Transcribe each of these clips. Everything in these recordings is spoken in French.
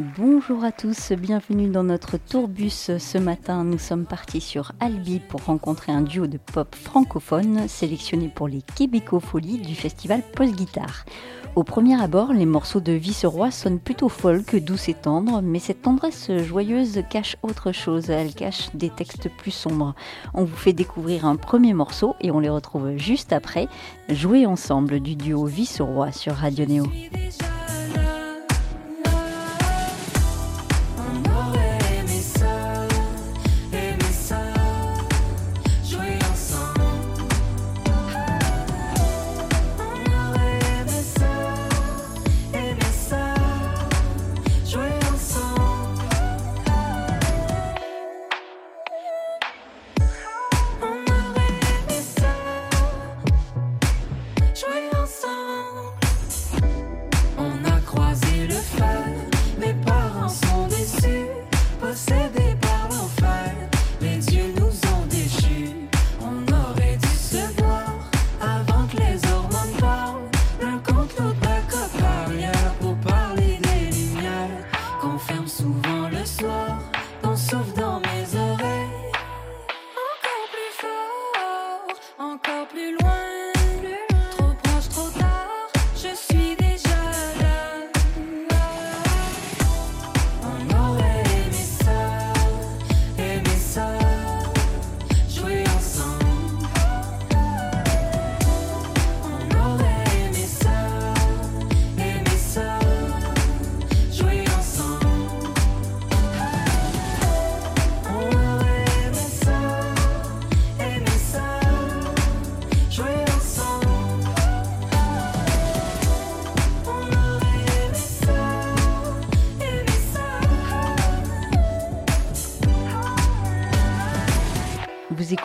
Bonjour à tous, bienvenue dans notre tourbus. Ce matin, nous sommes partis sur Albi pour rencontrer un duo de pop francophone sélectionné pour les Québécofolies du festival Post Guitare. Au premier abord, les morceaux de Viceroy sonnent plutôt folk, douces et tendres, mais cette tendresse joyeuse cache autre chose. Elle cache des textes plus sombres. On vous fait découvrir un premier morceau et on les retrouve juste après. Jouer ensemble du duo Viceroy sur Radio Néo.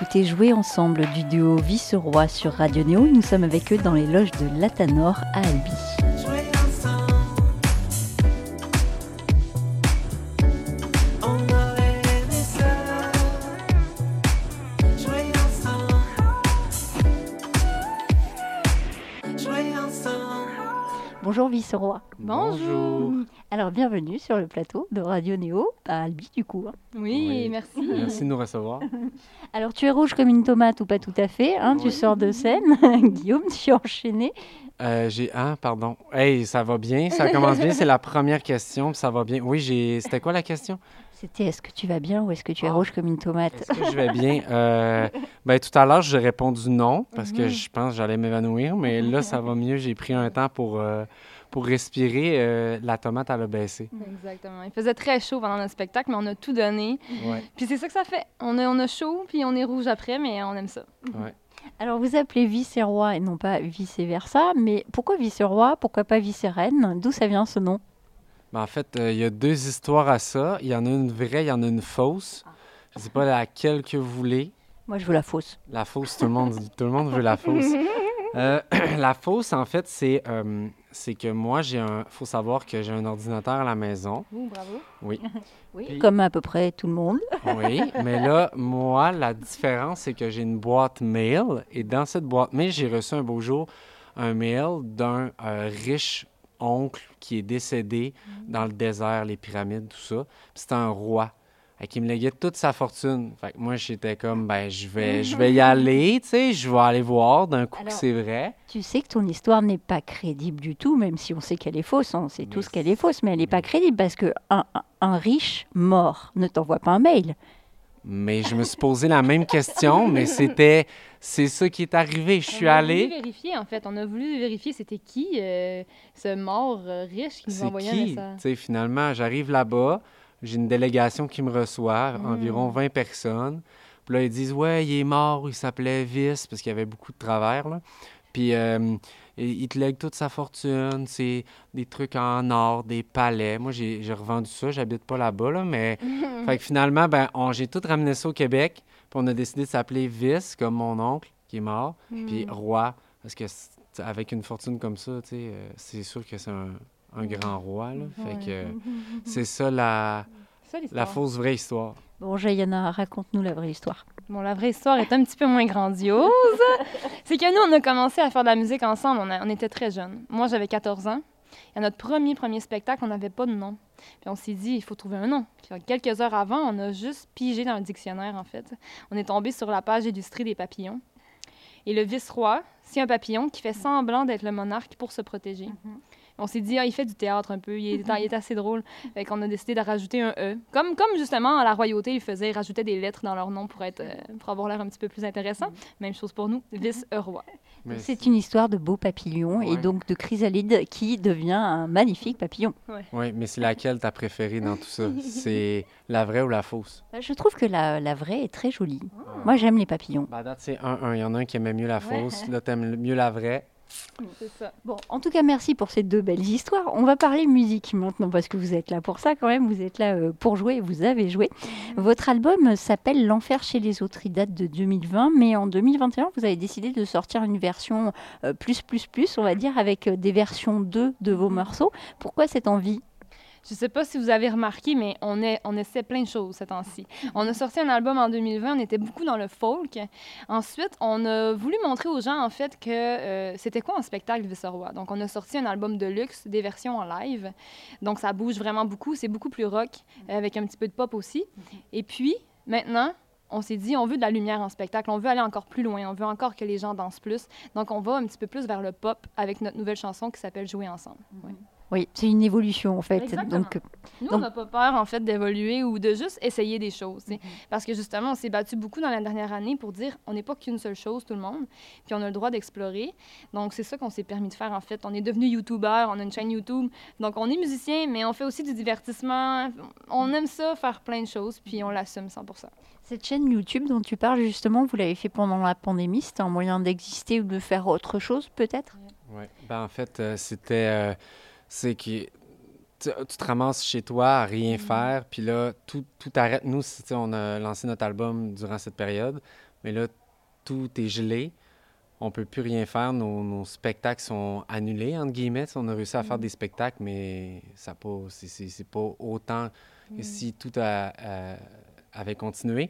Écoutez Jouer ensemble du duo Vice-Roi sur Radio Néo. Nous sommes avec eux dans les loges de Latanor à Albi. Bonjour. Alors bienvenue sur le plateau de Radio Néo à Albi du coup. Hein. Oui, merci. Merci de nous recevoir. Alors tu es rouge comme une tomate ou pas tout à fait, hein, tu sors de scène. Guillaume, tu es enchaîné. Euh, j'ai un, pardon. Hey, ça va bien, ça commence bien, c'est la première question, ça va bien. Oui, j'ai. C'était quoi la question? C'était est-ce que tu vas bien ou est-ce que tu es ah. rouge comme une tomate? Est-ce que je vais bien? Euh, ben, tout à l'heure, j'ai répondu non parce que mhm. je pense que j'allais m'évanouir, mais là, ça va mieux. J'ai pris un temps pour, euh, pour respirer, euh, la tomate, elle a baissé. Exactement. Il faisait très chaud pendant notre spectacle, mais on a tout donné. Puis c'est ça que ça fait. On a, on a chaud, puis on est rouge après, mais on aime ça. Ouais. Alors, vous appelez vice-roi et non pas vice-versa, mais pourquoi vice-roi? Pourquoi pas vice-reine? D'où ça vient ce nom? Ben, En fait, euh, il y a deux histoires à ça. Il y en a une vraie, il y en a une fausse. Je ne sais pas laquelle que vous voulez. Moi, je veux la fausse. La fausse, tout le monde, tout le monde veut la fausse. Euh, la fausse, en fait, c'est c'est que moi, j'ai un. faut savoir que j'ai un ordinateur à la maison. bravo. Oui. oui, comme à peu près tout le monde. oui, mais là, moi, la différence, c'est que j'ai une boîte mail et dans cette boîte mail, j'ai reçu un beau jour un mail d'un euh, riche oncle qui est décédé mm. dans le désert, les pyramides, tout ça. C'était un roi qui me léguait toute sa fortune. Fait que moi, j'étais comme, ben, je vais, je vais y aller, tu sais, je vais aller voir d'un coup que c'est vrai. Tu sais que ton histoire n'est pas crédible du tout, même si on sait qu'elle est fausse, on sait tous qu'elle est fausse, mais elle n'est pas crédible parce que un, un riche mort ne t'envoie pas un mail. Mais je me suis posé la même question, mais c'était, c'est ça qui est arrivé. Je suis allé. On a voulu vérifier, en fait. On a voulu vérifier c'était qui euh, ce mort euh, riche qui nous envoyait un message. Tu sais, finalement, j'arrive là-bas. J'ai une délégation qui me reçoit, hmm. environ 20 personnes. Puis là, ils disent Ouais, il est mort, il s'appelait Vice, parce qu'il y avait beaucoup de travers. Là. Puis euh, il te lègue toute sa fortune, c'est des trucs en or, des palais. Moi, j'ai revendu ça, j'habite pas là-bas, là, mais. fait que finalement, ben, j'ai tout ramené ça au Québec, puis on a décidé de s'appeler Vice, comme mon oncle qui est mort, puis hmm. Roi, parce que avec une fortune comme ça, tu sais, euh, c'est sûr que c'est un un grand roi. Là. Fait que c'est ça la. Ça La fausse vraie histoire. Bon, Jayana, raconte-nous la vraie histoire. Bon, la vraie histoire est un petit peu moins grandiose. c'est que nous, on a commencé à faire de la musique ensemble. On, a- on était très jeunes. Moi, j'avais 14 ans. Et à notre premier, premier spectacle, on n'avait pas de nom. Puis on s'est dit, il faut trouver un nom. Puis euh, quelques heures avant, on a juste pigé dans le dictionnaire, en fait. On est tombé sur la page illustrée des papillons. Et le vice-roi, c'est un papillon qui fait semblant d'être le monarque pour se protéger. On s'est dit, ah, il fait du théâtre un peu, il est, il est assez drôle. Fait qu'on a décidé de rajouter un E. Comme, comme justement à la royauté, ils faisaient, ils rajoutaient des lettres dans leur nom pour, être, euh, pour avoir l'air un petit peu plus intéressant. Même chose pour nous, vice-roi. C'est une histoire de beau papillon et Ouais. donc de chrysalide qui devient un magnifique papillon. Oui, mais c'est laquelle ta préférée dans tout ça? C'est la vraie ou la fausse? Bah, Je trouve que la, la vraie est très jolie. Moi, j'aime les papillons. À date, c'est 1-1. Il y en a un qui aimait mieux la fausse. Là, mieux la vraie. Ça. Bon, en tout cas, merci pour ces deux belles histoires. On va parler musique maintenant parce que vous êtes là pour ça quand même. Vous êtes là euh, pour jouer et vous avez joué. Votre album s'appelle L'Enfer chez les autres. Il date de 2020, mais en 2021, vous avez décidé de sortir une version euh, plus, plus, plus, on va dire, avec euh, des versions 2 de vos morceaux. Pourquoi cette envie Je sais pas si vous avez remarqué, mais on, est, essaie plein de choses ces temps-ci. On a sorti un album en 2020, on était beaucoup dans le folk. Ensuite, on a voulu montrer aux gens, en fait, que euh, c'était quoi un spectacle Visseroi. Donc, on a sorti un album de luxe, des versions en live. Donc, ça bouge vraiment beaucoup. C'est beaucoup plus rock, euh, avec un petit peu de pop aussi. Et puis, maintenant, on s'est dit, on veut de la lumière en spectacle, on veut aller encore plus loin, on veut encore que les gens dansent plus. Donc, on va un petit peu plus vers le pop avec notre nouvelle chanson qui s'appelle Jouer ensemble. Ouais. Oui, c'est une évolution en fait. Exactement. Donc, euh, Nous, on n'a pas peur, en fait, d'évoluer ou de juste essayer des choses. Mhm. Parce que justement, on s'est battu beaucoup dans la dernière année pour dire on n'est pas qu'une seule chose, tout le monde, puis on a le droit d'explorer. Donc, c'est ça qu'on s'est permis de faire, en fait. On est devenu YouTuber, on a une chaîne YouTube. Donc, on est musicien, mais on fait aussi du divertissement. On aime ça, faire plein de choses, puis on l'assume 100% cette chaîne YouTube dont tu parles justement, vous l'avez fait pendant la pandémie. C'était un moyen d'exister ou de faire autre chose peut-être? Oui. Ben, en fait, euh, c'était. euh, c'est que tu, tu te ramasses chez toi à rien faire, puis là, tout, tout arrête. Nous, on a lancé notre album durant cette période, mais là, tout est gelé. On peut plus rien faire. Nos, nos spectacles sont annulés, entre guillemets. On a réussi à faire des spectacles, mais ça pas, c'est- pas autant que si tout a- a- avait continué.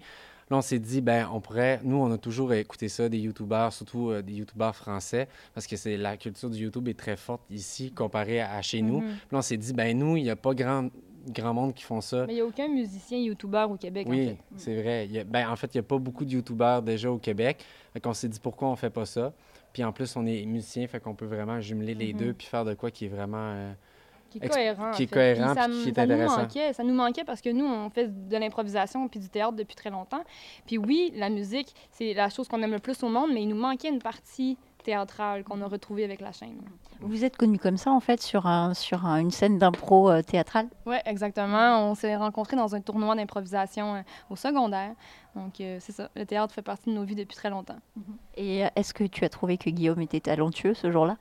Là, on s'est dit, ben, on pourrait. Nous, on a toujours écouté ça, des YouTubers, surtout euh, des YouTubers français, parce que c'est la culture du YouTube est très forte ici comparée à, à chez nous. Mhm. Puis là, on s'est dit, ben, nous, il n'y a pas grand, grand monde qui font ça. Mais il n'y a aucun musicien YouTuber au Québec, en Oui, fait. c'est vrai. Il y a- ben, en fait, il n'y a pas beaucoup de YouTubers déjà au Québec. Fait qu'on s'est dit pourquoi on fait pas ça? Puis en plus, on est musicien, fait qu'on peut vraiment jumeler les Mhm. deux puis faire de quoi qui est vraiment. euh, qui est cohérent. qui est cohérent, Puis ça, puis qui est ça nous manquait, ça nous manquait parce que nous, on fait de l'improvisation puis du théâtre depuis très longtemps. Puis oui, la musique, c'est la chose qu'on aime le plus au monde, mais il nous manquait une partie théâtrale qu'on a retrouvée avec la chaîne. Vous êtes connu comme ça en fait sur, un, sur un- une scène d'impro euh, théâtrale? Oui, exactement. On s'est rencontrés dans un tournoi d'improvisation euh, au secondaire. Donc, euh, c'est ça. Le théâtre fait partie de nos vies depuis très longtemps. Et est-ce que tu as trouvé que Guillaume était talentueux ce jour-là?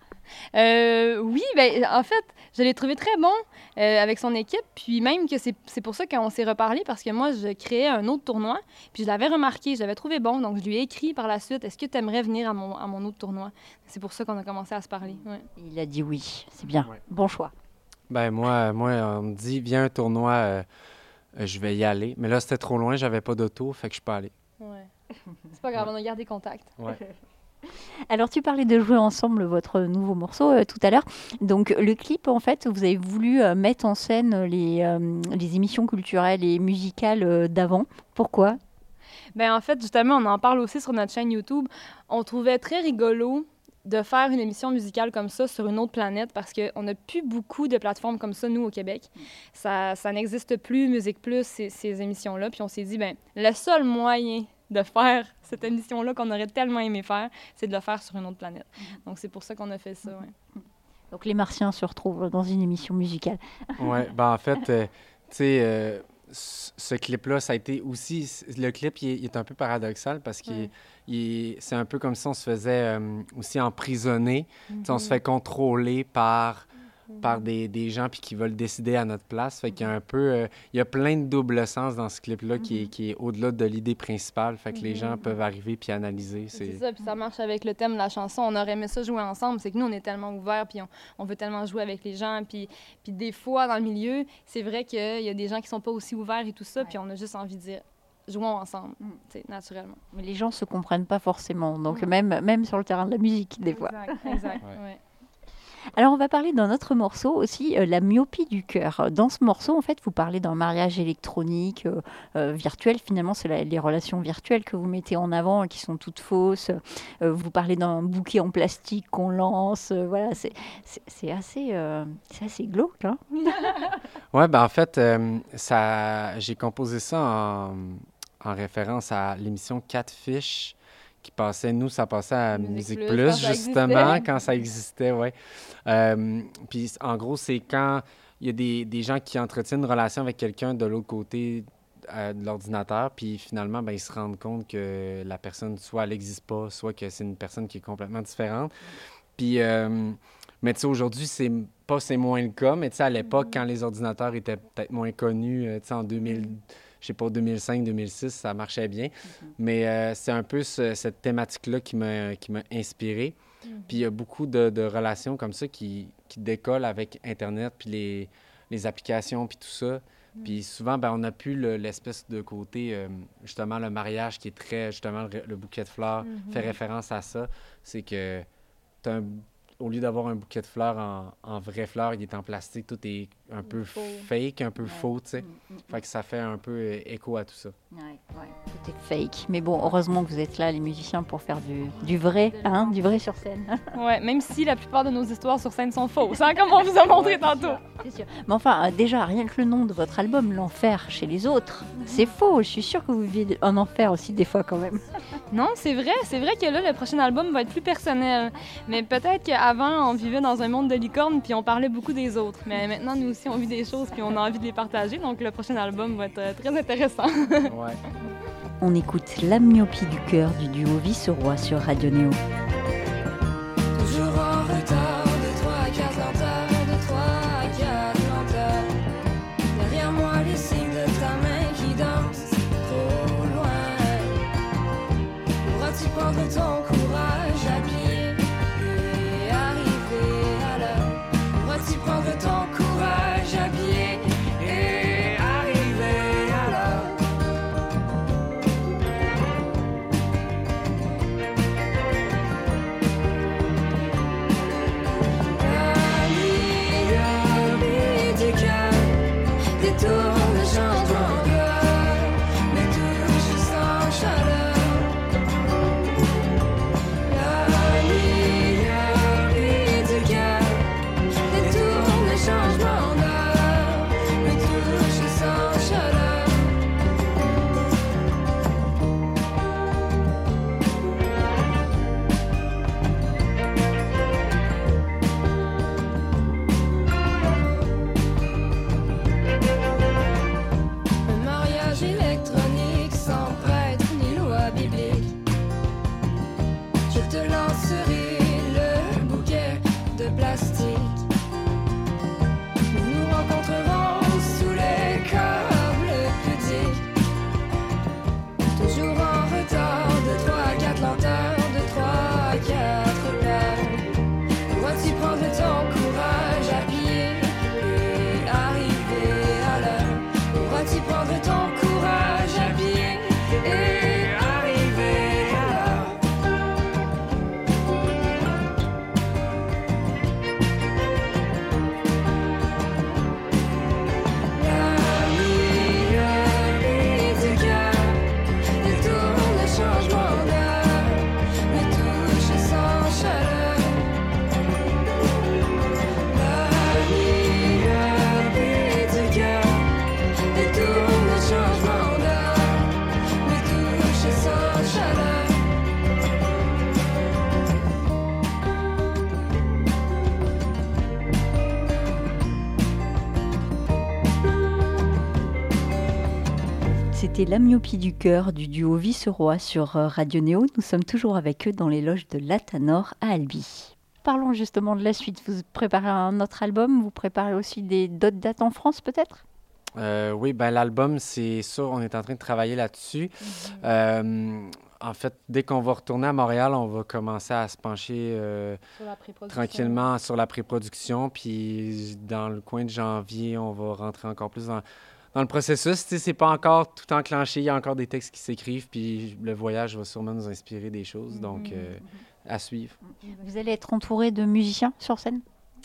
Euh, oui, ben, en fait, je l'ai trouvé très bon euh, avec son équipe. Puis même que c'est c'est pour ça qu'on s'est reparlé parce que moi, je créais un autre tournoi. Puis je l'avais remarqué, je l'avais trouvé bon. Donc je lui ai écrit par la suite Est-ce que tu aimerais venir à mon, à mon autre tournoi? C'est pour ça qu'on a commencé à se parler. ouais. Il a dit oui, c'est bien. Ouais. Bon choix. Ben moi, moi, on me dit, viens un tournoi, euh, euh, je vais y aller. Mais là, c'était trop loin, j'avais pas d'auto, fait que je suis pas allé. Ouais. C'est pas grave, on a gardé contact. Alors tu parlais de jouer ensemble votre nouveau morceau euh, tout à l'heure. Donc le clip en fait, vous avez voulu euh, mettre en scène les, euh, les émissions culturelles et musicales d'avant. Pourquoi? Ben en fait, justement, on en parle aussi sur notre chaîne YouTube. On trouvait très rigolo de faire une émission musicale comme ça sur une autre planète parce qu'on n'a plus beaucoup de plateformes comme ça, nous, au Québec. Ça, ça n'existe plus, Musique Plus, ces, ces émissions-là. Puis on s'est dit, ben le seul moyen de faire cette émission-là qu'on aurait tellement aimé faire, c'est de le faire sur une autre planète. Donc c'est pour ça qu'on a fait ça, ouais. Donc les Martiens se retrouvent dans une émission musicale. Ouais, ben en fait, euh, tu sais, euh, ce clip-là, ça a été aussi. Le clip, il est, il est un peu paradoxal parce que Ouais. c'est un peu comme si on se faisait euh, aussi emprisonner. Tu sais, On se fait contrôler par par des, des gens puis qui veulent décider à notre place. Fait qu'il y a un peu... euh, il y a plein de double sens dans ce clip-là qui, est, qui est au-delà de l'idée principale. Fait que les gens peuvent arriver puis analyser. C'est ça, puis ça marche avec le thème de la chanson. On aurait aimé ça jouer ensemble. C'est que nous, on est tellement ouverts, puis on, on veut tellement jouer avec les gens. Puis, puis des fois, dans le milieu, c'est vrai qu'il y a des gens qui sont pas aussi ouverts et tout ça, puis on a juste envie de dire jouons ensemble, Mm. naturellement. Mais les gens se comprennent pas forcément, donc même, même sur le terrain de la musique, des fois. Exact, exact. Ouais. ouais. Alors, on va parler dans notre morceau aussi, euh, la myopie du cœur. Dans ce morceau, en fait, vous parlez d'un mariage électronique, euh, euh, virtuel. Finalement, c'est les relations virtuelles que vous mettez en avant, qui sont toutes fausses. Vous parlez d'un bouquet en plastique qu'on lance. voilà, c'est assez, c'est assez glauque. Hein Ouais, ben en fait, j'ai composé ça en, en référence à l'émission Catfish qui passait, nous, ça passait à Musique Musique Plus, Plus, quand ça justement, quand ça existait, ouais. Euh, puis en gros, c'est quand il y a des, des gens qui entretiennent une relation avec quelqu'un de l'autre côté euh, de l'ordinateur, puis finalement, ben, ils se rendent compte que la personne, soit elle n'existe pas, soit que c'est une personne qui est complètement différente. Puis, euh, mais tu sais, aujourd'hui, c'est pas c'est moins le cas, mais tu sais, à l'époque, quand les ordinateurs étaient peut-être moins connus, tu sais, en 2000, je sais pas, 2005, 2006, ça marchait bien. Mais euh, c'est un peu ce- cette thématique-là qui m'a qui m'a inspiré. Puis il y a beaucoup de, de relations comme ça qui, qui décollent avec Internet, puis les, les applications, puis tout ça. Puis souvent, ben, on n'a plus le- l'espèce de côté, euh, justement, le mariage qui est très, justement, le, le bouquet de fleurs fait référence à ça. C'est que t'as un- au lieu d'avoir un bouquet de fleurs en, en vraies fleurs, il est en plastique, tout est un peu Faux. fake, un peu Ouais. faux, tu sais. Fait que ça fait un peu euh, écho à tout ça. Tout est fake. Mais bon, heureusement que vous êtes là, les musiciens, pour faire du, du vrai, hein, du vrai sur scène. Ouais, même si la plupart de nos histoires sur scène sont fausses, hein, comme on vous a montré tantôt. C'est sûr. Mais enfin, euh, déjà, rien que le nom de votre album, L'Enfer chez les autres, c'est faux. Je suis sûre que vous vivez un enfer aussi des fois quand même. Non, c'est vrai, c'est vrai que là, le prochain album va être plus personnel. Mais peut-être qu'avant, on vivait dans un monde de licornes, puis on parlait beaucoup des autres. Mais maintenant, nous aussi, on vit des choses, puis on a envie de les partager. Donc, le prochain album va être euh, très intéressant. Ouais. On écoute La myopie du cœur du duo Vice-Roi sur Radio Néo. C'était La myopie du cœur du duo Vice-Roi sur euh, Radio Néo. Nous sommes toujours avec eux dans les loges de Latanor à Albi. Parlons justement de la suite. Vous préparez un autre album, vous préparez aussi des d'autres dates en France peut-être? Euh, oui, ben l'album, c'est ça, on est en train de travailler là-dessus. Euh, en fait, dès qu'on va retourner à Montréal, on va commencer à se pencher euh, Sur la pré-production. tranquillement sur la pré-production. Puis dans le coin de janvier, on va rentrer encore plus dans, dans le processus. Tu sais, c'est pas encore tout enclenché. Il y a encore des textes qui s'écrivent. Puis le voyage va sûrement nous inspirer des choses. Donc, euh, à suivre. Vous allez être entouré de musiciens sur scène?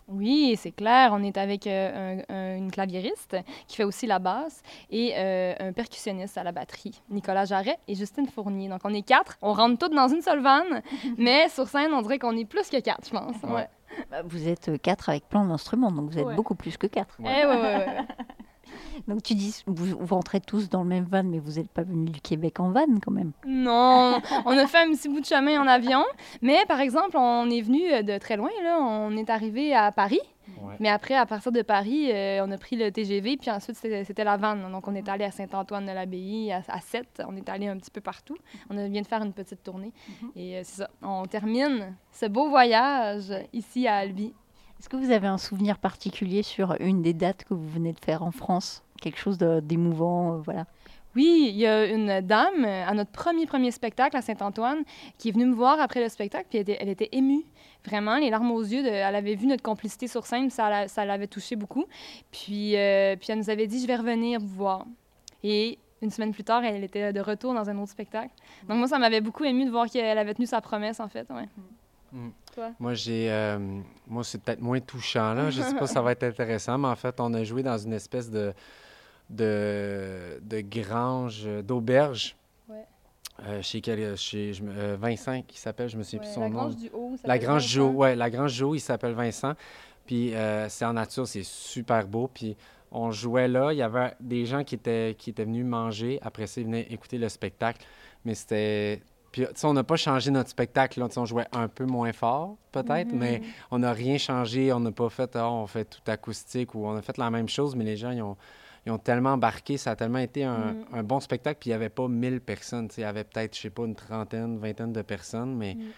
Oui, c'est clair. On est avec euh, un- un- une claviériste qui fait aussi la basse et euh, un percussionniste à la batterie, Nicolas Jarret et Justine Fournier. Donc, on est quatre. On rentre toutes dans une seule vanne, mais sur scène, on dirait qu'on est plus que quatre, je pense. Ouais. Ouais. Bah, Vous êtes quatre avec plein d'instruments, donc vous êtes Ouais. beaucoup plus que quatre. Eh, Donc tu dis, vous, vous rentrez tous dans le même van, mais vous n'êtes pas venus du Québec en van quand même. Non, on a fait un petit bout de chemin en avion, mais par exemple, on est venu euh, de très loin. Là. On est arrivé à Paris, Ouais. mais après, à partir de Paris, euh, on a pris le TGV, puis ensuite, c'était c'était la vanne. Donc, on est allé à Saint-Antoine-de-l'Abbaye, à, à Sète. On est allé un petit peu partout. On vient de faire une petite tournée. Et euh, c'est ça. On termine ce beau voyage ici à Albi. Est-ce que vous avez un souvenir particulier sur une des dates que vous venez de faire en France? Quelque chose d'émouvant, euh, voilà. Oui, il y a une dame euh, à notre premier premier spectacle à Saint-Antoine qui est venue me voir après le spectacle, puis elle était, elle était émue, vraiment, les larmes aux yeux. de- elle avait vu notre complicité sur scène, ça, la- ça l'avait touchée beaucoup. Puis, euh, puis elle nous avait dit, je vais revenir vous voir. Et une semaine plus tard, elle était de retour dans un autre spectacle. Donc moi, ça m'avait beaucoup ému de voir qu'elle avait tenu sa promesse, en fait. Ouais. Moi, j'ai. euh, moi, c'est peut-être moins touchant, là. Je sais pas si ça va être intéressant, mais en fait, on a joué dans une espèce de. de, de grange, euh, d'auberge. Ouais. Euh, chez, quel, chez je euh, Vincent, qui s'appelle, je me souviens plus son la nom. Grange du Haut. ça La Grange Jo, Vincent. ouais, la Grange Jo, il s'appelle Vincent. Puis c'est en nature, c'est super beau. Puis on jouait là, il y avait des gens qui étaient, qui étaient venus manger. Après ça, ils venaient écouter le spectacle. Mais c'était. Puis, on n'a pas changé notre spectacle. Là. On jouait un peu moins fort, peut-être, Mhm. mais on n'a rien changé. On n'a pas fait, Ah, on fait tout acoustique ou on a fait la même chose, mais les gens, ils ont, ils ont tellement embarqué. Ça a tellement été un, Mhm. un bon spectacle. Puis il n'y avait pas 1000 personnes. Il y avait peut-être, je sais pas, une trentaine, vingtaine de personnes, mais Mhm.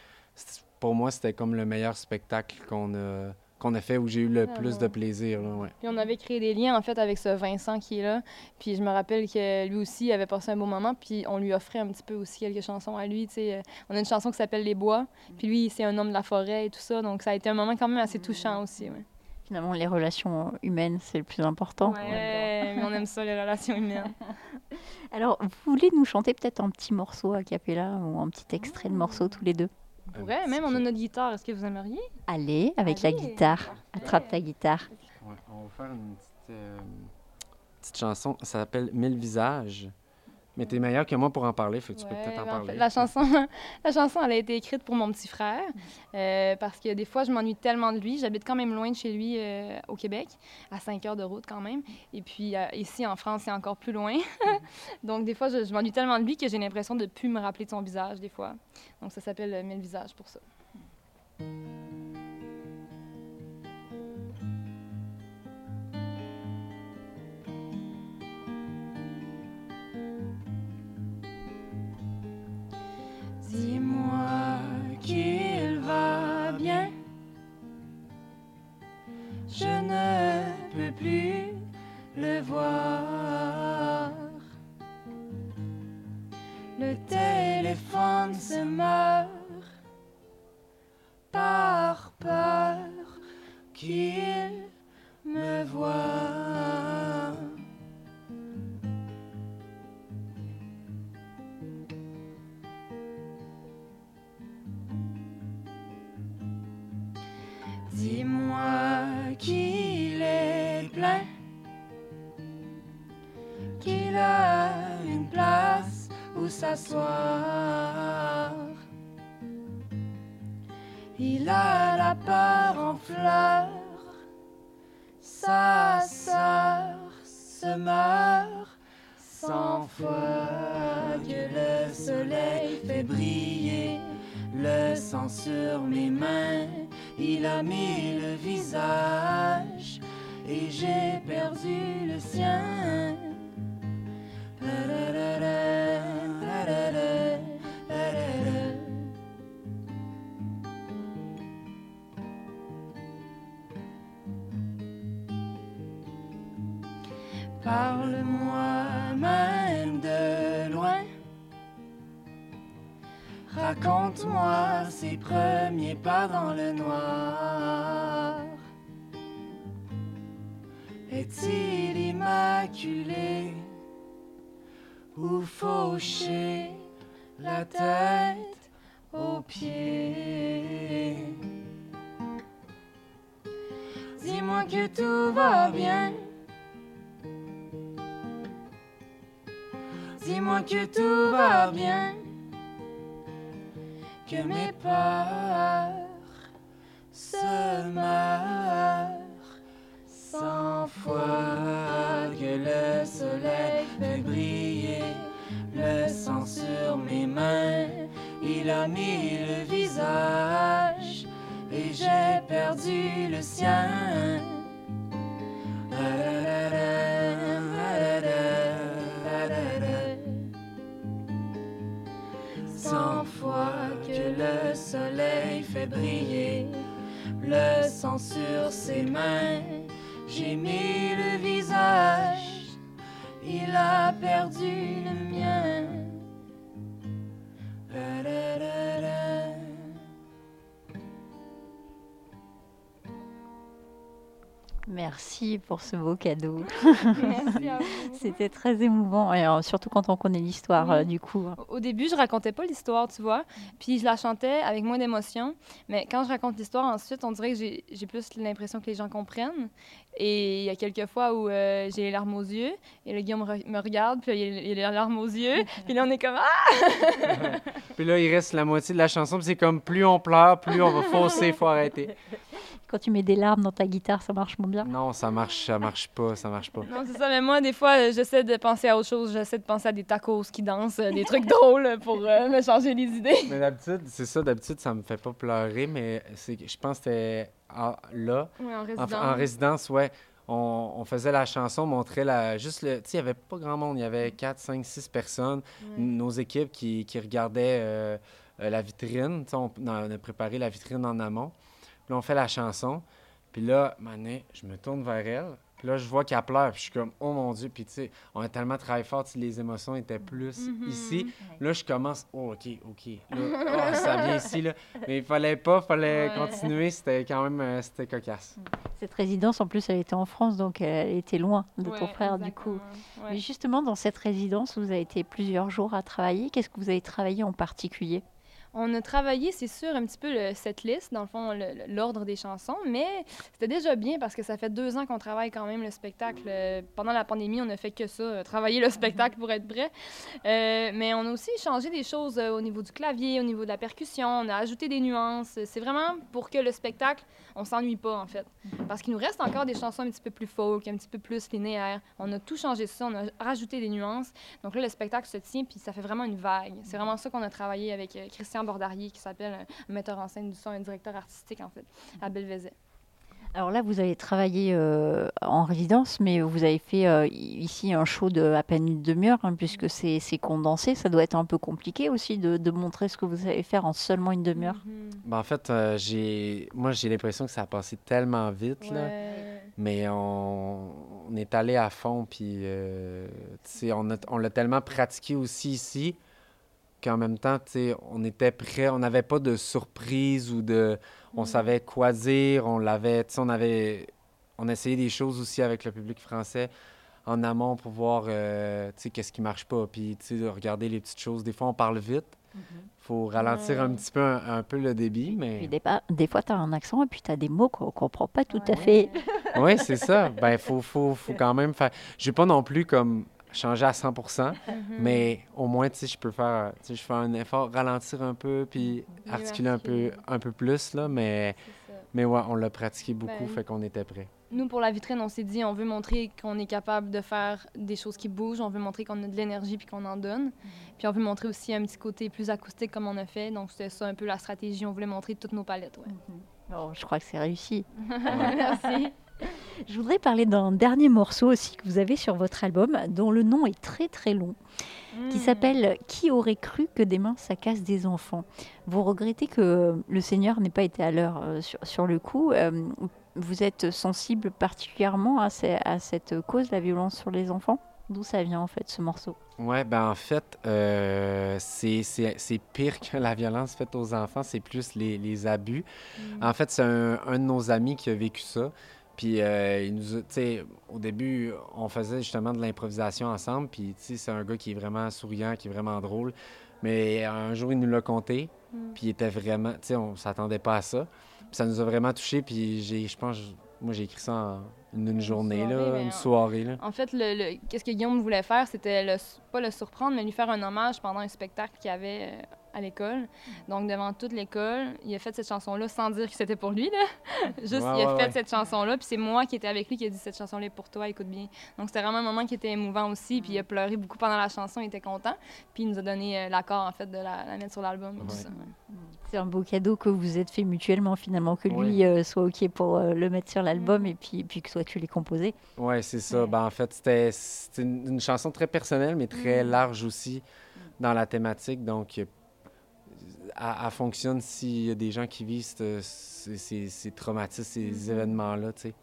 pour moi, c'était comme le meilleur spectacle qu'on a, qu'on a fait où j'ai eu le Ah plus de plaisir. Là, ouais. Puis on avait créé des liens en fait avec ce Vincent qui est là. Puis je me rappelle que lui aussi avait passé un beau moment. Puis on lui offrait un petit peu aussi quelques chansons à lui. tu sais. Euh, On a une chanson qui s'appelle Les Bois. Puis lui, c'est un homme de la forêt et tout ça. Donc ça a été un moment quand même assez touchant aussi. Ouais, Finalement, les relations humaines, c'est le plus important. Ouais, mais on aime ça les relations humaines. Alors, vous voulez nous chanter peut-être un petit morceau a cappella ou un petit extrait de morceau tous les deux? Pourrait, même on a notre guitare. Est-ce que vous aimeriez? Allez, avec la guitare. parfait. Attrape ta guitare. Ouais, on va faire une petite, euh, petite chanson. Ça s'appelle Mille visages. Mais t'es meilleur que moi pour en parler, fait que tu peux Ouais, peut-être en en parler. fait, la, chanson, la chanson, elle a été écrite pour mon petit frère euh, parce que des fois, je m'ennuie tellement de lui. J'habite quand même loin de chez lui euh, au Québec, à 5 heures de route quand même. Et puis euh, ici, en France, c'est encore plus loin. Donc, des fois, je, je m'ennuie tellement de lui que j'ai l'impression de ne plus me rappeler de son visage, des fois. Donc, ça s'appelle Mille visages pour ça. Plus le voir. Le téléphone se meurt Parle-moi même de loin. Raconte-moi ses premiers pas dans le noir. Est-il immaculé ou fauché la tête aux pieds? Dis-moi que tout va bien. Dis-moi que tout va bien. Que mes peurs se meurent cent fois que le soleil fait briller le sang sur mes mains. Il a mis le visage et j'ai perdu le sien. Cent fois que le soleil fait briller le sang sur ses mains, j'ai mis le visage, il a perdu le mien. Merci pour ce beau cadeau. C'était très émouvant, et euh, surtout quand on connaît l'histoire, Oui. euh, du coup. Au début, je racontais pas l'histoire, tu vois. Puis je la chantais avec moins d'émotion. Mais quand je raconte l'histoire, ensuite, on dirait que j'ai plus l'impression que les gens comprennent. Et il y a quelques fois où euh, j'ai les larmes aux yeux. Et le Guillaume me, re- me regarde, puis là, il il a les larmes aux yeux. puis là, on est comme Ah! Puis là, il reste la moitié de la chanson, puis c'est comme plus on pleure, plus on va fausser, faut arrêter. Quand tu mets des larmes dans ta guitare, ça marche moins bien. Non, ça marche, ça marche pas, ça marche pas. Non, c'est ça. Mais moi, des fois, euh, j'essaie de penser à autre chose. J'essaie de penser à des tacos qui dansent, euh, des trucs drôles pour euh, me changer les idées. Mais d'habitude, c'est ça, d'habitude, ça me fait pas pleurer, mais c'est, je pense que c'était là, Oui, en en, résidence. en résidence, ouais. On, on faisait la chanson, on montrait la. Juste le. Tu sais, il n'y avait pas grand monde, il y avait 4, 5, 6 personnes. Ouais. Nos équipes qui, qui regardaient euh, la vitrine. Tu sais, on, on a préparé la vitrine en amont. Puis là, on fait la chanson. Puis là, Mané, je me tourne vers elle. Puis là, je vois qu'elle pleure. Puis je suis comme, oh mon Dieu. Puis tu sais, on a tellement travaillé fort, les émotions étaient plus Mhm. ici. Là, je commence, oh, OK, OK. Là, oh, ça vient ici, là. Mais il fallait pas, fallait Ouais. continuer. C'était quand même, euh, c'était cocasse. Cette résidence, en plus, elle était en France, donc elle était loin de ton frère, du coup. Ouais. Mais justement, dans cette résidence, vous avez été plusieurs jours à travailler. Qu'est-ce que vous avez travaillé en particulier? On a travaillé, c'est sûr, un petit peu cette liste, dans le fond, l'ordre des chansons, mais c'était déjà bien parce que ça fait deux ans qu'on travaille quand même le spectacle. Pendant la pandémie, on a fait que ça, euh, travailler le spectacle pour être prêt. Euh, mais on a aussi changé des choses euh, au niveau du clavier, au niveau de la percussion, on a ajouté des nuances. C'est vraiment pour que le spectacle, on s'ennuie pas, en fait. Parce qu'il nous reste encore des chansons un petit peu plus folk, un petit peu plus linéaires. On a tout changé ça, on a rajouté des nuances. Donc là, le spectacle se tient, puis ça fait vraiment une vague. C'est vraiment ça qu'on a travaillé avec Christian Bordarier, qui s'appelle un metteur en scène du son, un directeur artistique, en fait, à Belvezet. Alors là, vous avez travaillé euh, en résidence, mais vous avez fait euh, ici un show de à peine une demi-heure, hein, puisque c'est condensé. Ça doit être un peu compliqué aussi de, de montrer ce que vous savez faire en seulement une demi-heure. Ben, en fait, euh, j'ai, moi, j'ai l'impression que ça a passé tellement vite, là. Mais on, on est allé à fond, puis euh, a- on l'a tellement pratiqué aussi ici qu'en même temps, on était prêt, on n'avait pas de surprise ou de... On Mm. savait quoi dire, on l'avait, on avait... On essayait des choses aussi avec le public français en amont pour voir, euh, tu sais, qu'est-ce qui marche pas, puis, tu sais, de regarder les petites choses. Des fois, on parle vite, faut ralentir un petit peu, un, un peu le débit, mais... Puis des, pa- des fois, tu as un accent et puis tu as des mots qu'on ne comprend pas tout à fait. Oui, c'est ça. Ben, faut, faut, faut quand même faire. Je vais pas non plus comme changer à 100 Mhm. mais au moins, tu sais, je peux faire, tu sais, je fais un effort, ralentir un peu, puis articuler un peu, un peu plus, là, mais, mais ouais, on l'a pratiqué beaucoup, Ben, fait qu'on était prêts. Nous, pour la vitrine, on s'est dit, on veut montrer qu'on est capable de faire des choses qui bougent, on veut montrer qu'on a de l'énergie puis qu'on en donne. Puis on veut montrer aussi un petit côté plus acoustique comme on a fait. Donc, c'était ça un peu la stratégie. On voulait montrer toutes nos palettes. Ouais. Bon, je crois que c'est réussi. Merci. Je voudrais parler d'un dernier morceau aussi que vous avez sur votre album, dont le nom est très très long, qui Mm. s'appelle Qui aurait cru que des mains ça casse des enfants? Vous regrettez que le Seigneur n'ait pas été à l'heure euh, sur, sur le coup. euh, Vous êtes sensible particulièrement à, ce- à cette cause, la violence sur les enfants? D'où ça vient en fait ce morceau? Ouais, ben en fait, euh, c'est pire que la violence faite aux enfants, c'est plus les, les abus. En fait, c'est un, un de nos amis qui a vécu ça. Puis, euh, il nous au début, on faisait justement de l'improvisation ensemble. Puis, c'est un gars qui est vraiment souriant, qui est vraiment drôle. Mais un jour, il nous l'a conté. Puis, il était vraiment, tu sais, on s'attendait pas à ça. Puis, ça nous a vraiment touchés. Puis, j'ai, je pense, moi, j'ai écrit ça en une, une journée, soirée, là, mais une soirée, là. En fait, le, le- qu'est-ce que Guillaume voulait faire, c'était le, pas le surprendre, mais lui faire un hommage pendant un spectacle qu'il y avait euh, à l'école. Donc, devant toute l'école, il a fait cette chanson-là sans dire que c'était pour lui. Là. Juste, Ouais, il a ouais, fait ouais. cette chanson-là, puis c'est moi qui étais avec lui qui a dit cette chanson-là est pour toi, écoute bien. Donc, c'était vraiment un moment qui était émouvant aussi, puis il a pleuré beaucoup pendant la chanson, il était content. Puis il nous a donné euh, l'accord, en fait, de la, la mettre sur l'album. C'est un beau cadeau que vous êtes fait mutuellement finalement, que lui Oui. euh, soit OK pour euh, le mettre sur l'album Mhm. et puis, puis que toi tu l'aies composé. Ouais, c'est ça. Ouais. Ben, en fait, c'était une, une chanson très personnelle, mais très Mm. large aussi dans la thématique. Donc, elle, fonctionne s'il y a des gens qui vivent ce- ces, ces- ces traumatismes, ces Mhm. événements-là, tu sais.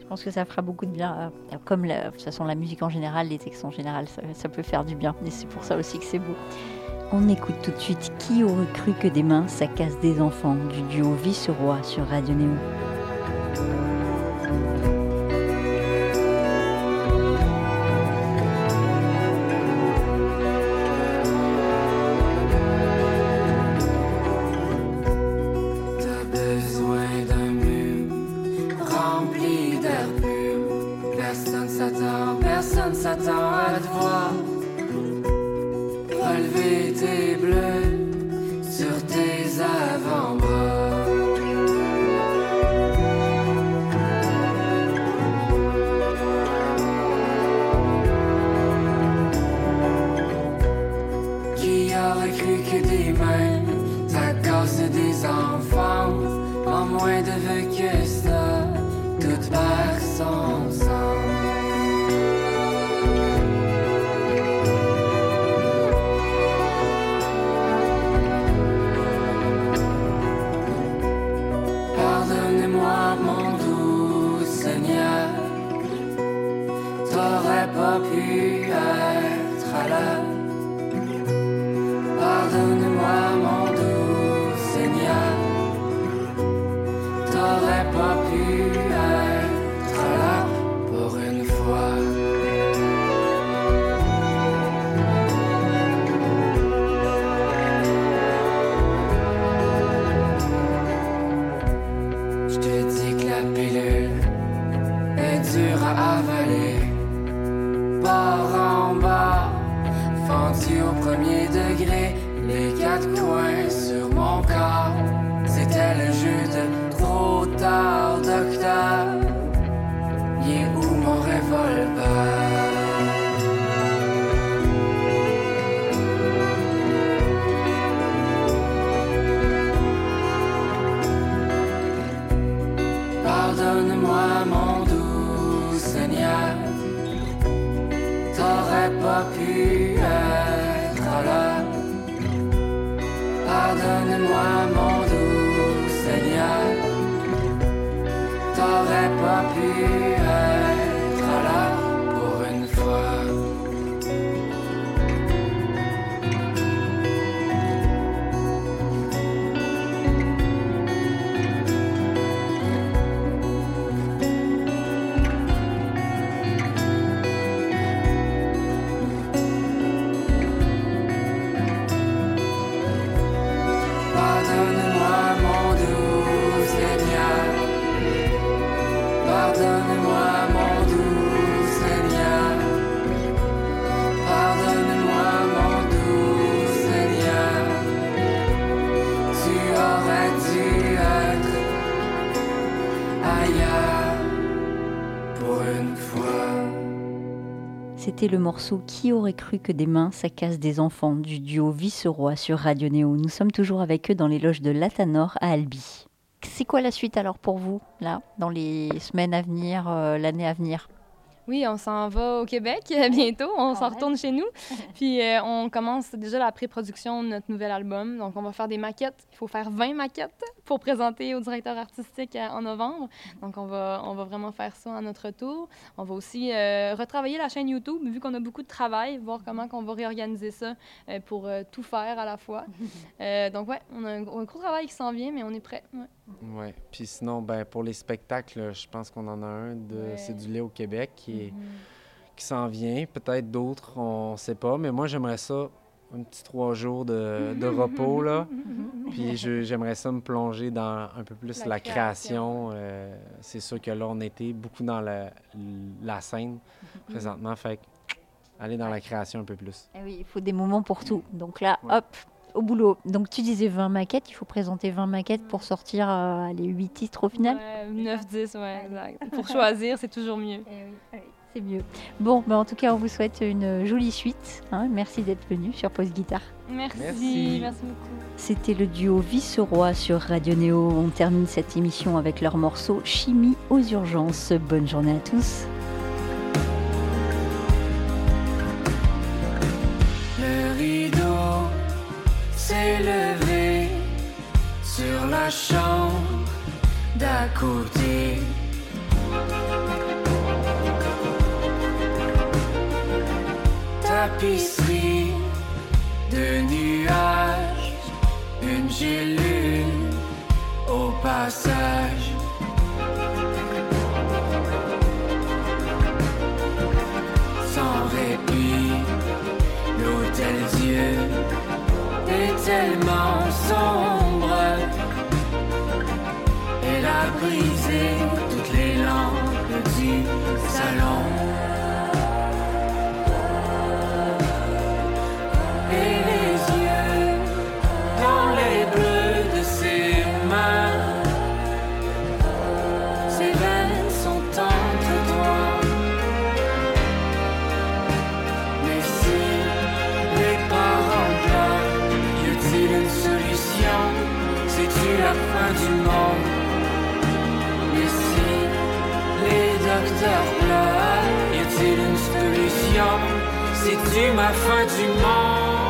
Je pense que ça fera beaucoup de bien. euh, Comme la, de toute façon la musique en général, les textes en général, ça, ça peut faire du bien. Et c'est pour ça aussi que c'est beau. On écoute tout de suite Qui aurait cru que des mains, ça casse des enfants du duo Vice-Roi sur Radio Néo. Pas pu être là pour une fois Le morceau Qui aurait cru que des mains, ça casse des enfants du duo Vice-Roi sur Radio Néo. Nous sommes toujours avec eux dans les loges de Latanor à Albi. C'est quoi la suite alors pour vous, là, dans les semaines à venir, euh, l'année à venir? Oui, on s'en va au Québec euh, bientôt. On s'en retourne chez nous. Puis euh, on commence déjà la pré-production de notre nouvel album. Donc on va faire des maquettes. Il faut faire 20 maquettes pour présenter au directeur artistique euh, en novembre. Donc on va, on va vraiment faire ça à notre tour. On va aussi euh, retravailler la chaîne YouTube, vu qu'on a beaucoup de travail, voir comment on va réorganiser ça euh, pour tout faire à la fois. Donc ouais, on a un, gros un gros travail qui s'en vient, mais on est prêt. ouais. Ouais. Puis sinon, ben, pour les spectacles, je pense qu'on en a un de Ouais. C'est du lait au Québec qui, est- Mhm. qui s'en vient. Peut-être d'autres, on ne sait pas. Mais moi, j'aimerais ça, un petit trois jours de, de repos, là. Puis je- j'aimerais ça me plonger dans un peu plus La la, création. création. Euh, c'est sûr que là, on était beaucoup dans la, la scène présentement. Fait que aller dans la création un peu plus. Eh oui, il faut des moments pour tout. Donc là, Ouais. hop, au boulot. Donc tu disais 20 maquettes, il faut présenter 20 maquettes pour sortir euh, les 8 titres au final. Ouais, 9-10, ouais, exact. Pour choisir, c'est toujours mieux. C'est mieux. Bon, bah, en tout cas, on vous souhaite une jolie suite. hein. Merci d'être venu sur Pause Guitare. Merci, Merci. merci beaucoup. C'était le duo Viceroy sur Radio Néo. On termine cette émission avec leur morceau Chimie aux urgences. Bonne journée à tous. Chambre d'à côté. Tapisserie de nuages, une gélule au passage. Sans répit, l'hôtel Dieu est tellement sombre. La fin du monde Mais si les docteurs pleurent, y a-t-il une solution C'est-tu ma fin du monde?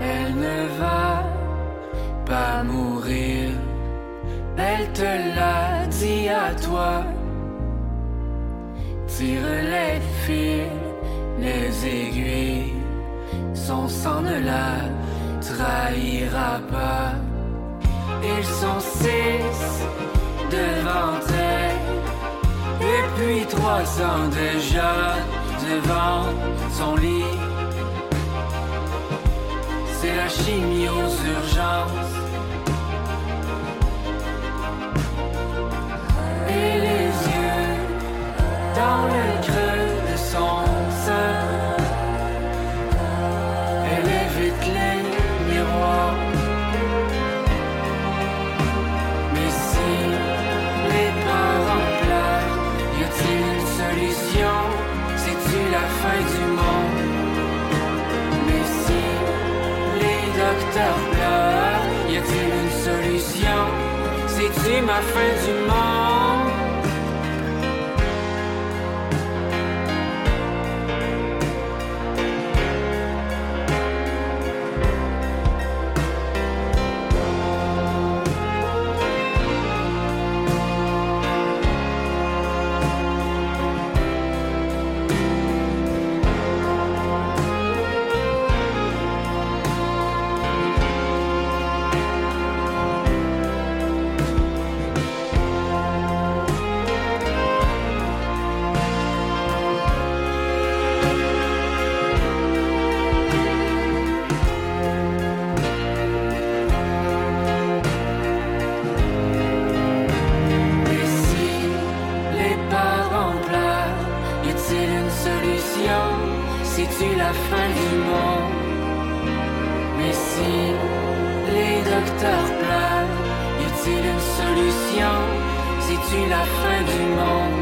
Elle ne va pas mourir. Elle te l'a dit à toi. Les aiguilles. Son sang ne la trahira pas. Ils sont six devant elle. Et puis trois ans déjà devant son lit. C'est la chimie C'est-tu ma La fin du monde. Mais si les docteurs pleurent, y a-t-il une solution C'est-tu la fin du monde?